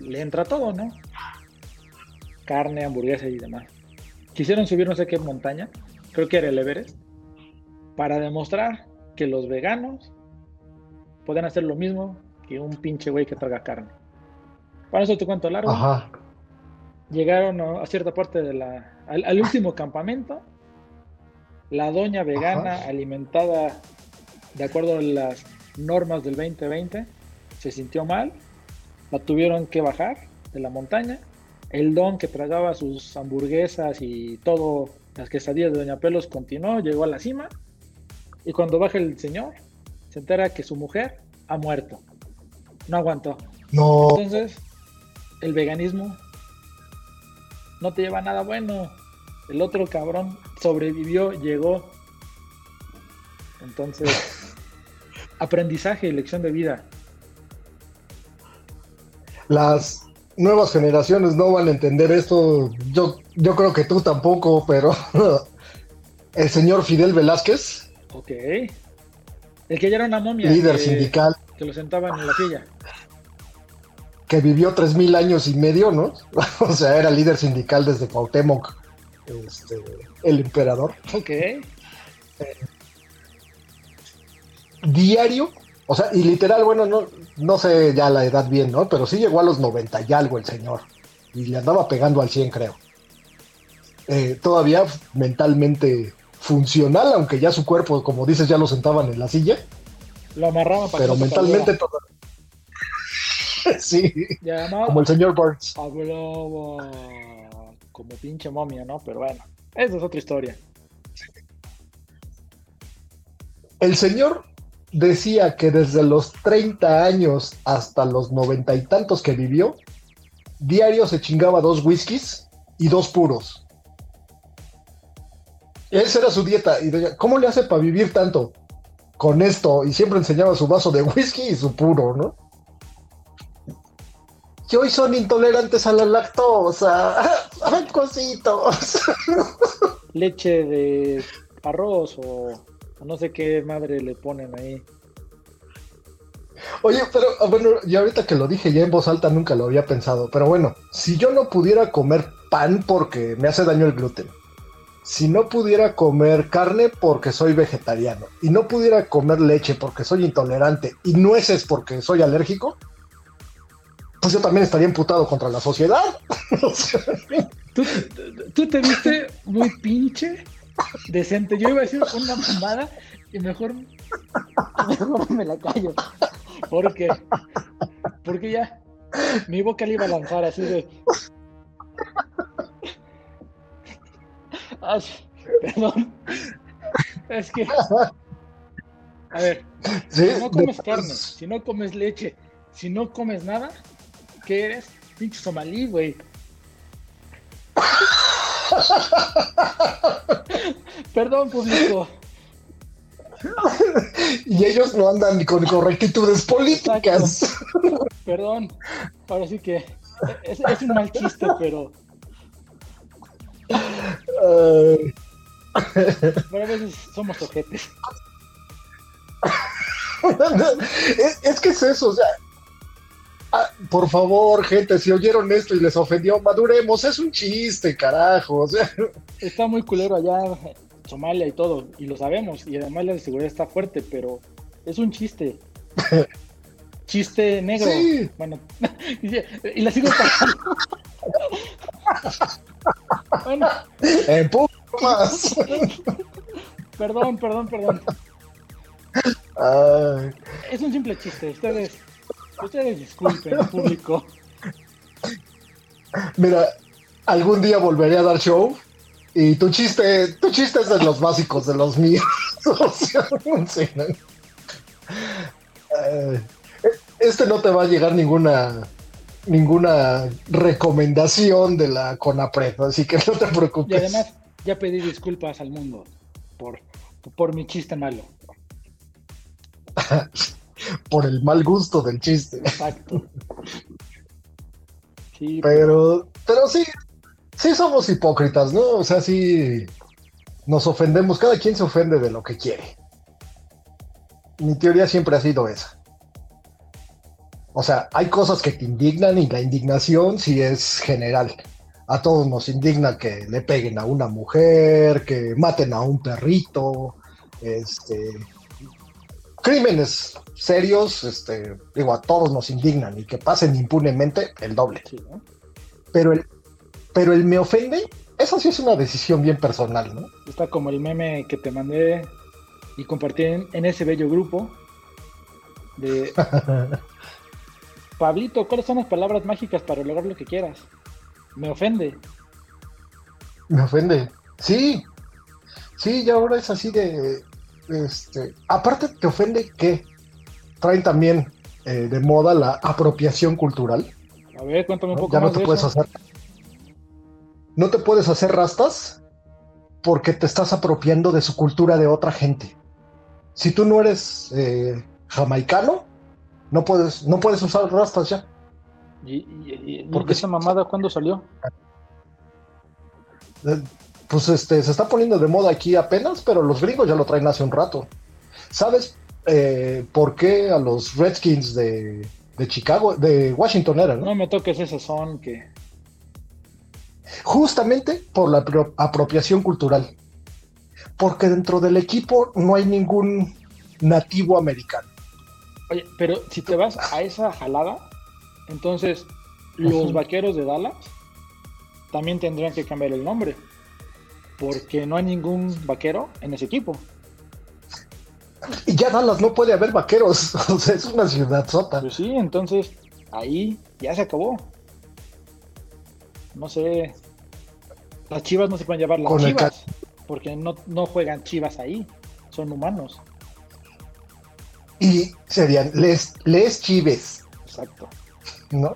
le entra todo, ¿no? Carne, hamburguesa y demás. Quisieron subir no sé qué montaña, creo que era el Everest, para demostrar que los veganos pueden hacer lo mismo que un pinche güey que traga carne. Para eso te cuento largo. Ajá. Llegaron a cierta parte de la. al, último campamento. La doña vegana, alimentada de acuerdo a las normas del 2020, se sintió mal. La tuvieron que bajar de la montaña. El don que tragaba sus hamburguesas y todo, las quesadillas de Doña Pelos continuó, llegó a la cima. Y cuando baja el señor, se entera que su mujer ha muerto. No aguantó. No. Entonces, el veganismo no te lleva nada bueno. El otro cabrón sobrevivió, llegó. Entonces, aprendizaje, lección de vida. Las nuevas generaciones no van a entender esto. Yo, yo creo que tú tampoco, pero el señor Fidel Velázquez. Ok. El que ya era una momia. Líder sindical. Que lo sentaban en la silla. Que vivió tres mil años y medio, ¿no? o sea, era líder sindical desde Cuauhtémoc, este, el emperador. Ok. diario, o sea, y literal, bueno, no, no sé ya la edad bien, ¿no? Pero sí llegó a los 90 y algo el señor. Y le andaba pegando al 100, creo. Eh, todavía mentalmente funcional, aunque ya su cuerpo, como dices, ya lo sentaban en la silla. Lo amarraban para Pero que mentalmente todo. sí, además, como el señor Burns. hablaba como pinche momia, ¿no? Pero bueno, esa es otra historia. El señor decía que desde los 30 años hasta los noventa y tantos que vivió, diario se chingaba dos whiskies y dos puros. Esa era su dieta. Y decía, ¿cómo le hace para vivir tanto con esto? Y siempre enseñaba su vaso de whisky y su puro, ¿no? Que hoy son intolerantes a la lactosa. ¡Ay, cositos! Leche de arroz o, o no sé qué madre le ponen ahí. Oye, pero ah, bueno, y ahorita que lo dije ya en voz alta nunca lo había pensado, pero bueno, si yo no pudiera comer pan porque me hace daño el gluten, si no pudiera comer carne porque soy vegetariano, y no pudiera comer leche porque soy intolerante, y nueces porque soy alérgico, pues yo también estaría imputado contra la sociedad. ¿Tú, tú te viste muy pinche, decente. Yo iba a decir una mamada y mejor, mejor me la callo. Porque, porque ya mi boca le iba a lanzar así de. Ay, perdón. Es que. A ver, sí, si no comes carne, si no comes leche, si no comes nada, ¿qué eres? Pinche somalí, güey. Perdón, público. y ellos no andan con correctitudes políticas. Perdón. Ahora sí que es, es un mal chiste, pero, pero a veces somos ojetes. es, es que es eso, o sea. Ah, por favor, gente, si oyeron esto y les ofendió, maduremos, es un chiste, carajo. O sea, Está muy culero allá Somalia y todo, y lo sabemos, y además la seguridad está fuerte, pero es un chiste. Chiste negro. Sí. Bueno, y, y la sigo pagando. bueno, en poco más. perdón, perdón, perdón. Ay, Es un simple chiste. Ustedes, ustedes disculpen, público. mira, algún día volveré a dar show y tu chiste, tu chiste es de los básicos de los míos. O sea, sí, ¿no? Ay, este no te va a llegar ninguna ninguna recomendación de la CONAPRED, así que no te Y preocupes. además, ya pedí disculpas al mundo por, por mi chiste malo. por el mal gusto del chiste. Exacto. Sí, Pero, pero sí, sí somos hipócritas, ¿no? O sea, sí nos ofendemos, cada quien se ofende de lo que quiere. Mi teoría siempre ha sido esa. O sea, hay cosas que te indignan y la indignación sí es general. A todos nos indigna que le peguen a una mujer, que maten a un perrito, este, crímenes serios, este, digo, a todos nos indignan y que pasen impunemente el doble. sí, ¿no? Pero el, pero el me ofende, eso sí es una decisión bien personal, ¿no? Está como el meme que te mandé y compartí en, en ese bello grupo de Pablito, ¿cuáles son las palabras mágicas para lograr lo que quieras? Me ofende. me ofende. Sí, sí, ya ahora es así de, este, aparte te ofende que traen también eh, de moda la apropiación cultural. A ver, cuéntame un ¿no? poco Ya no te de puedes eso. hacer, no te puedes hacer rastas porque te estás apropiando de su cultura de otra gente. Si tú no eres eh, jamaicano, no puedes, no puedes usar rastas ya. ¿Y, y, y- Porque esa mamada cuándo salió? Pues este, se está poniendo de moda aquí apenas, pero los gringos ya lo traen hace un rato. ¿Sabes eh, por qué a los Redskins de, de Chicago, de Washington era, no? No me toques ese son que Justamente por la apro- apropiación cultural. Porque dentro del equipo no hay ningún nativo americano. Oye, pero si te vas a esa jalada, entonces los vaqueros de Dallas también tendrían que cambiar el nombre. Porque no hay ningún vaquero en ese equipo. Y ya Dallas no puede haber vaqueros. O sea, es una ciudad sota. Pues sí, entonces ahí ya se acabó. No sé. Las chivas no se pueden llamar las chivas. Porque no, no juegan chivas ahí. Son humanos. Y serían les, les chives. Exacto. ¿No?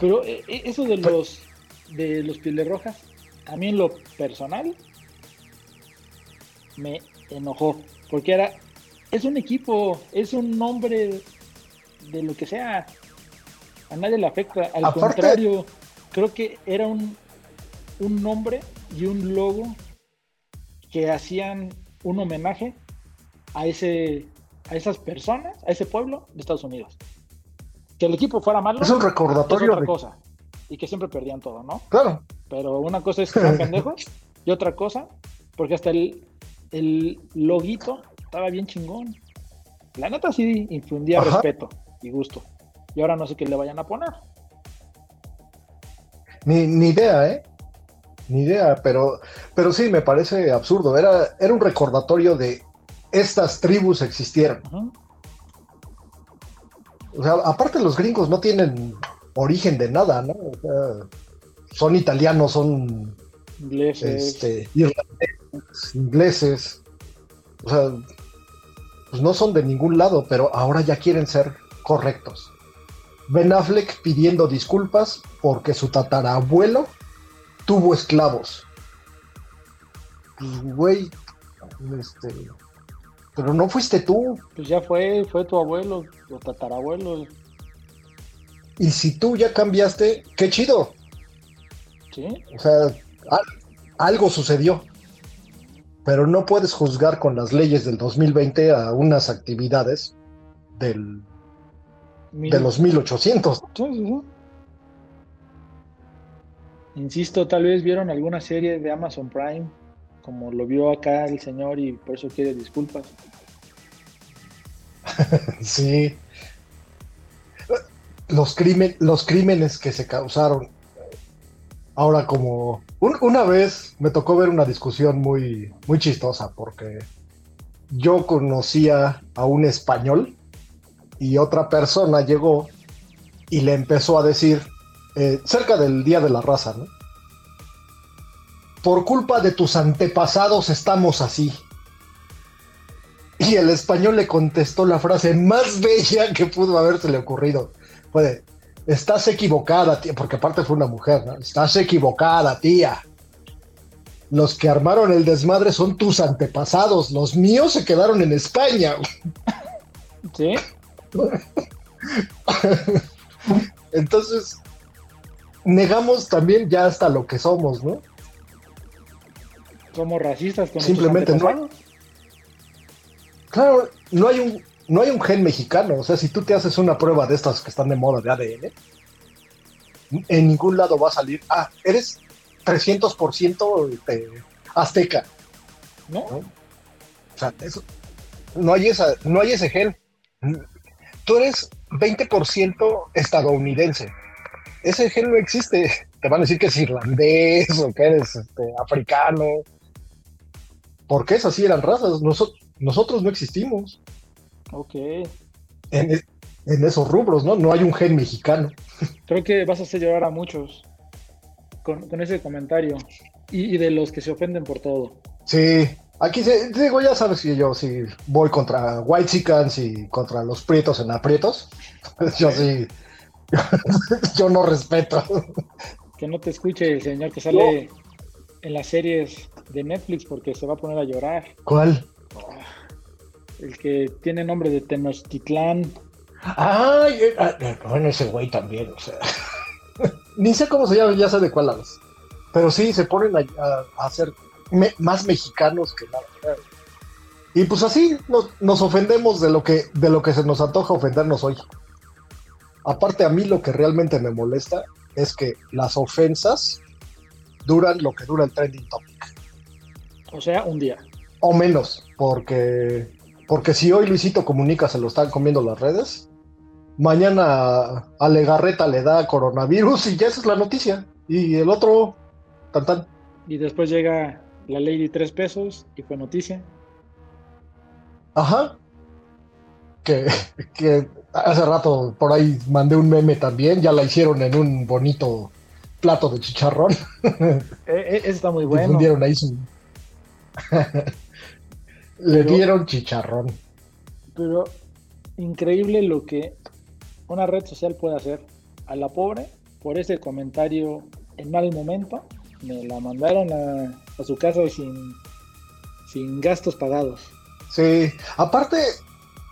Pero eh, eh, eso de los de los pieles rojas, a mí en lo personal me enojó, porque era es un equipo, es un nombre de lo que sea, a nadie le afecta, al contrario, creo que era un un nombre y un logo que hacían un homenaje a ese a esas personas, a ese pueblo de Estados Unidos que el equipo fuera malo. Es un recordatorio. otra cosa. Y que siempre perdían todo, ¿no? Claro. Pero una cosa es que sean pendejos y otra cosa, porque hasta el, el loguito estaba bien chingón. La neta sí infundía respeto y gusto. Y ahora no sé qué le vayan a poner. Ni, ni idea, ¿eh? Ni idea, pero, pero sí, me parece absurdo. Era, era un recordatorio de estas tribus existieron. O sea, aparte los gringos no tienen origen de nada, ¿no? O sea, son italianos, son ingleses, este, irlandeses, ingleses. O sea, pues no son de ningún lado, pero ahora ya quieren ser correctos. Ben Affleck pidiendo disculpas porque su tatarabuelo tuvo esclavos. Pues, güey, este, pero no fuiste tú. Pues ya fue, fue tu abuelo o tatarabuelo. Y si tú ya cambiaste, qué chido. Sí. O sea, algo sucedió. Pero no puedes juzgar con las leyes del 2020 a unas actividades del, de los 1800. Sí, sí, sí. Insisto, tal vez vieron alguna serie de Amazon Prime como lo vio acá el señor y por eso quiere disculpas. sí. Los, los crímenes que se causaron. Ahora como una vez me tocó ver una discusión muy, muy chistosa porque yo conocía a un español y otra persona llegó y le empezó a decir eh, cerca del Día de la Raza, ¿no? por culpa de tus antepasados estamos así. Y el español le contestó la frase más bella que pudo habérsele ocurrido. Fue, estás equivocada, tía, porque aparte fue una mujer, ¿no? Estás equivocada, tía. Los que armaron el desmadre son tus antepasados, los míos se quedaron en España. ¿Sí? Entonces, negamos también ya hasta lo que somos, ¿no? somos racistas con Simplemente no. Claro, no hay un no hay un gen mexicano, o sea, si tú te haces una prueba de estas que están de moda de ADN, en ningún lado va a salir, ah, eres 300% azteca. ¿No? O sea, eso, no hay esa no hay ese gen. Tú eres 20% estadounidense. Ese gen no existe. Te van a decir que es irlandés o que eres este, africano porque esas sí eran razas, nosotros no existimos. Ok. En, esos rubros, ¿no? No hay un gen mexicano. Creo que vas a hacer llorar a muchos con, ese comentario y, de los que se ofenden por todo. Sí, aquí se, digo, ya sabes que yo sí voy contra White Chickens y contra los prietos en aprietos. yo sí, yo no respeto. Que no te escuche el señor que sale en las series de Netflix porque se va a poner a llorar. ¿Cuál? El que tiene nombre de Tenochtitlán. Ay, ah, eh, bueno, ese güey también, o sea. Ni sé cómo se llama, ya sé de cuál hablas. Pero sí, se ponen a, hacer más mexicanos que nada. Y pues así nos, ofendemos de lo, que, de lo que se nos antoja ofendernos hoy. Aparte, a mí lo que realmente me molesta es que las ofensas duran lo que dura el trending topic. O sea, un día. O menos, porque Porque si hoy Luisito Comunica se lo están comiendo las redes, mañana a Legarreta le da coronavirus y ya esa es la noticia. Y el otro, tan tan. Y después llega la ley de tres pesos y fue noticia. Ajá. Que, que hace rato por ahí mandé un meme también, ya la hicieron en un bonito plato de chicharrón. E, e, eso está muy bueno. Difundieron ahí su... Le dieron chicharrón. Pero increíble lo que una red social puede hacer. A la pobre, por ese comentario en mal momento, me la mandaron a, su casa sin, sin gastos pagados. Sí, aparte,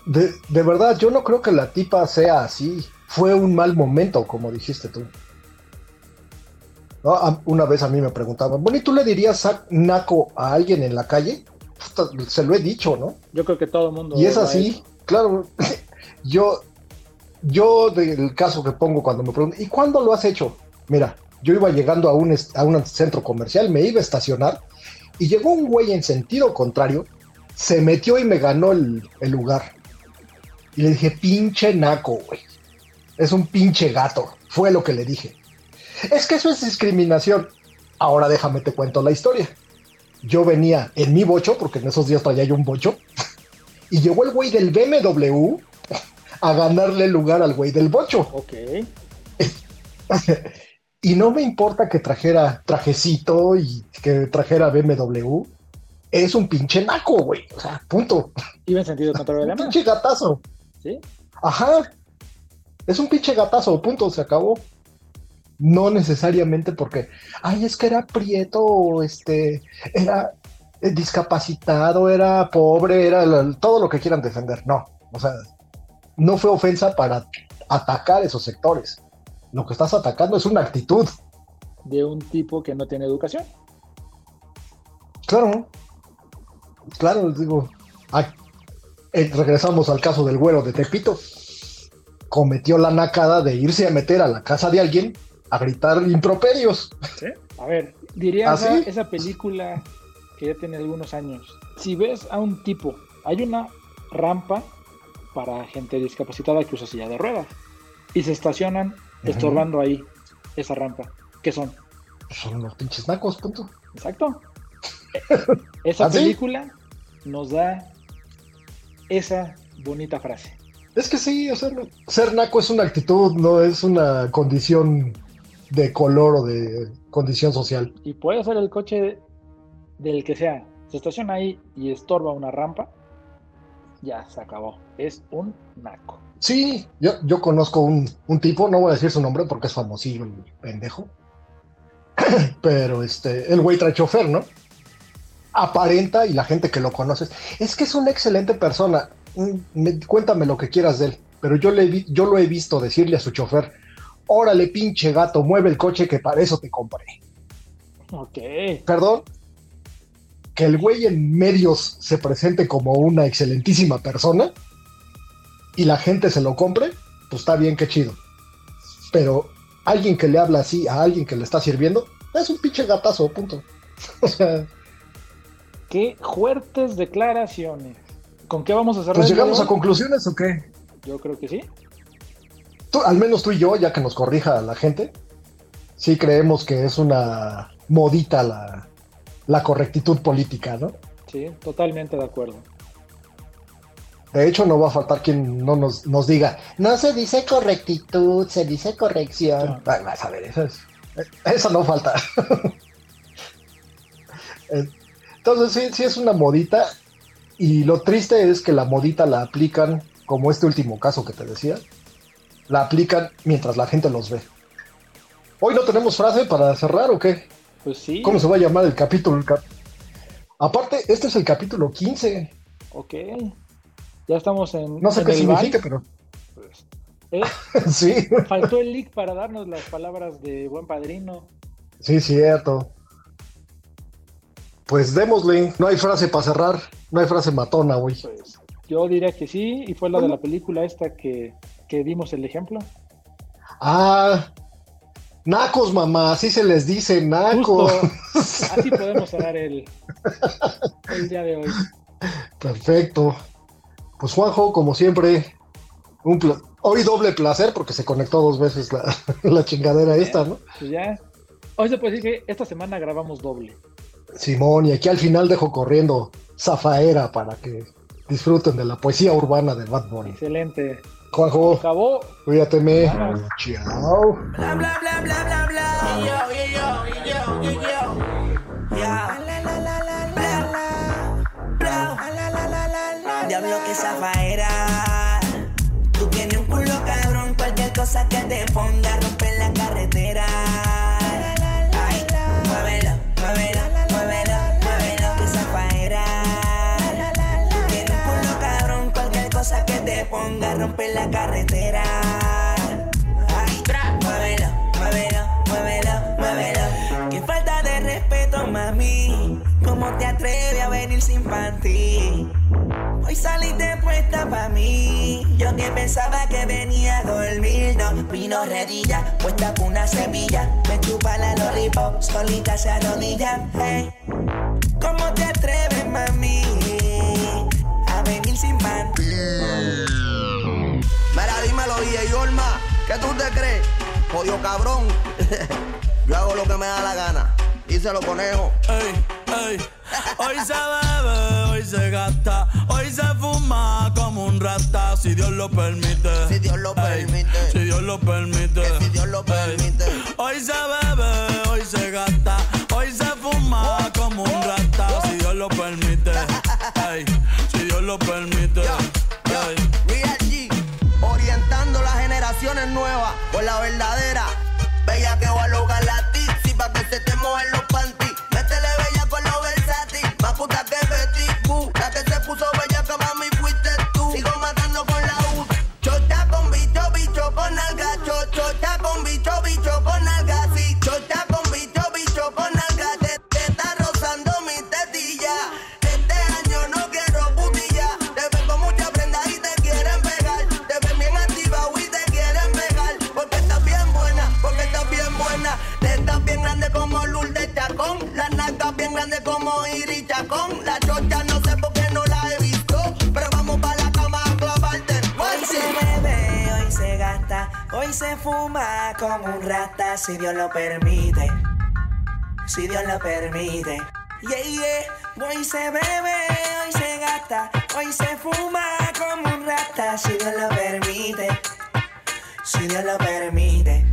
de, de, verdad, yo no creo que la tipa sea así. Fue un mal momento, como dijiste tú. Una vez a mí me preguntaban, bueno, ¿y tú le dirías naco a alguien en la calle? Se lo he dicho, ¿no? Yo creo que todo el mundo. Y es así, claro. yo, yo del caso que pongo cuando me preguntan, ¿y cuándo lo has hecho? Mira, yo iba llegando a un, a un centro comercial, me iba a estacionar y llegó un güey en sentido contrario, se metió y me ganó el, el lugar. Y le dije, pinche naco, güey. Es un pinche gato. Fue lo que le dije. Es que eso es discriminación. Ahora déjame te cuento la historia. Yo venía en mi bocho, porque en esos días traía yo un bocho, y llegó el güey del BMW a ganarle lugar al güey del bocho. Ok. y no me importa que trajera trajecito y que trajera BMW. Es un pinche naco, güey. O sea, punto. Iba en sentido contrario de Un pinche gatazo. ¿Sí? Ajá. Es un pinche gatazo, punto, se acabó no necesariamente porque, ay, es que era prieto, este, era eh, discapacitado, era pobre, era todo lo que quieran defender. No, o sea, no fue ofensa para atacar esos sectores. Lo que estás atacando es una actitud. De un tipo que no tiene educación. Claro, claro, digo, eh, regresamos al caso del güero de Tepito. Cometió la nacada de irse a meter a la casa de alguien a gritar improperios. A ver, diría ¿Ah, esa, película que ya tiene algunos años. Si ves a un tipo, hay una rampa para gente discapacitada que usa silla de ruedas y se estacionan estorbando ahí esa rampa. ¿Qué son? Son los pinches nacos, punto. Exacto. esa ¿Ah, película nos da esa bonita frase. Es que sí, ser naco es una actitud, no es una condición de color o de condición social. Y puede ser el coche del que sea. Se estaciona ahí y estorba una rampa, ya se acabó. Es un naco. Sí, yo, yo conozco un, tipo, no voy a decir su nombre porque es famosillo el pendejo. Pero este, el güey trae chofer, ¿no? Aparenta y la gente que lo conoce es que es una excelente persona. Mm, cuéntame lo que quieras de él. Pero yo, le yo lo he visto decirle a su chofer, órale pinche gato, mueve el coche que para eso te compré. Ok. Perdón. Que el güey en medios se presente como una excelentísima persona y la gente se lo compre, pues está bien, qué chido. Pero alguien que le habla así a alguien que le está sirviendo, es un pinche gatazo, punto. o sea. Qué fuertes declaraciones. ¿Con qué vamos a cerrar? Pues llegamos a conclusiones o qué? Yo creo que sí al menos tú y yo, ya que nos corrija la gente, sí creemos que es una modita la, la correctitud política, ¿no? Sí, totalmente de acuerdo. De hecho, no va a faltar quien no nos, nos diga, no se dice correctitud, se dice corrección. vas a ver, eso, es, eso no falta. Entonces, sí, sí es una modita. Y lo triste es que la modita la aplican, como este último caso que te decía, la aplican mientras la gente los ve. Hoy no tenemos frase para cerrar o qué? Pues sí. ¿Cómo se va a llamar el capítulo? Aparte, este es el capítulo 15. Ok. Ya estamos en. No sé qué significa, pero. Pues, ¿eh? sí. Faltó el leak para darnos las palabras de buen padrino. Sí, cierto. Pues démosle. No hay frase para cerrar. No hay frase matona, güey. Pues, yo diría que sí. Y fue la de la película esta que que dimos el ejemplo. Ah, nacos, mamá, así se les dice, nacos. así podemos el, el día de hoy. Perfecto. Pues Juanjo, como siempre, un hoy doble placer porque se conectó dos veces la, chingadera esta, ¿no? Pues ya. Hoy se puede decir que esta semana grabamos doble. Simón, y aquí al final dejo corriendo Zafaera para que disfruten de la poesía urbana de Bad Bunny. Excelente. Juanjo. Acabó. Cuídateme. Chao. Bla, bla, bla, bla, bla, bla. Yo, yo, yo, yo, yo. Ya. Diablo que zafaera. Tú tienes un culo cabrón. Cualquier cosa que te ponga rompe la carretera. Que te ponga rompe la carretera. Ay, muévelo, muévelo, muévelo, muévelo. Qué falta de respeto, mami. ¿Cómo te atreves a venir sin panty? Hoy saliste puesta pa' mí. Yo que pensaba que venía a dormir, no vino redilla, puesta con una semilla. Me chupa la lollipop, solita se arrodilla. Hey. ¿Cómo te atreves, mami? Sin panty. Mira, dímelo, DJ Yorma, ¿qué tú te crees? Jodido cabrón. Yo hago lo que me da la gana. Díselo, conejo. Ey, ey. Hoy se bebe, hoy se gasta, hoy se fuma como un rata, si Dios lo permite. Si Dios lo permite. Si Dios lo permite. Que si Dios lo permite. Hoy se bebe, hoy se gasta, hoy se fuma como un rata, si Dios lo permite. Lo permite. Ey. Real G, orientando las generaciones nuevas por la verdadera. Dios lo permite. Si Dios lo permite. Yeah, yeah. Hoy se bebe, hoy se gasta, hoy se fuma como un rata, si Dios lo permite. Si Dios lo permite.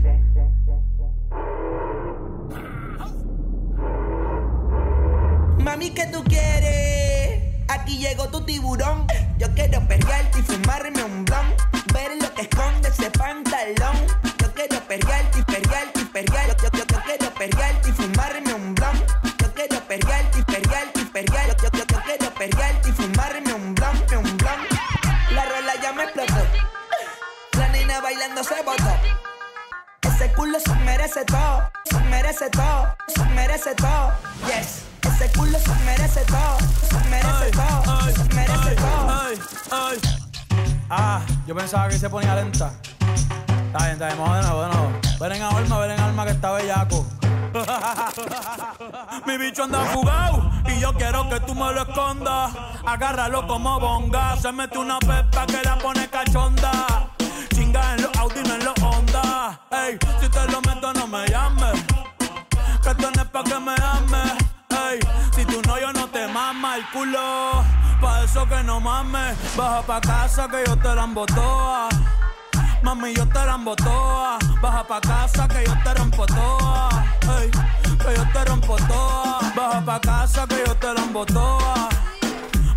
Mami, ¿qué tú quieres? Aquí llegó tu tiburón. Yo quiero perrearte y fumarme merece todo, se merece todo, se merece todo. Yes. Ese culo se merece todo, se merece todo, se merece todo. ay. Ah, yo pensaba que se ponía lenta. Está bien, está bien, vamos de nuevo, de nuevo. Ven en alma, ven en alma que está bellaco. Mi bicho anda fugado y yo quiero que tú me lo escondas. Agárralo como bonga. Se mete una pepa que la pone cachonda. Chinga en los Audi, no en los Honda. Ey, si te lo meto, no me llames. Que esto no es pa' que me ames. Ey, si tú no, yo no te mama el culo. Pa' eso que no mames. Baja pa' casa que yo te la embotoa. Mami, yo te la toa. Baja pa' casa que yo te rompo toa. Ey, que yo te rompo toa. Baja pa' casa que yo te la toa.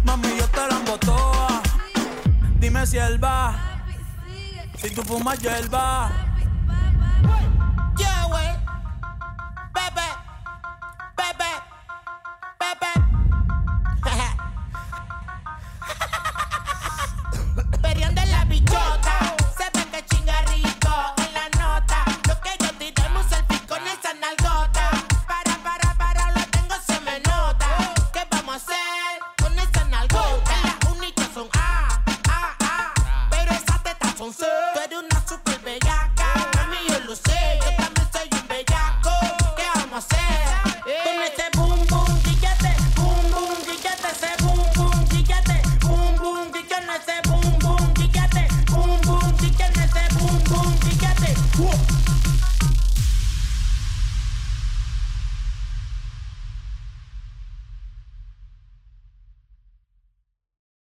Mami, yo te la toa. Dime si él va. C'est tout pour moi, Joel Bar. Yeah,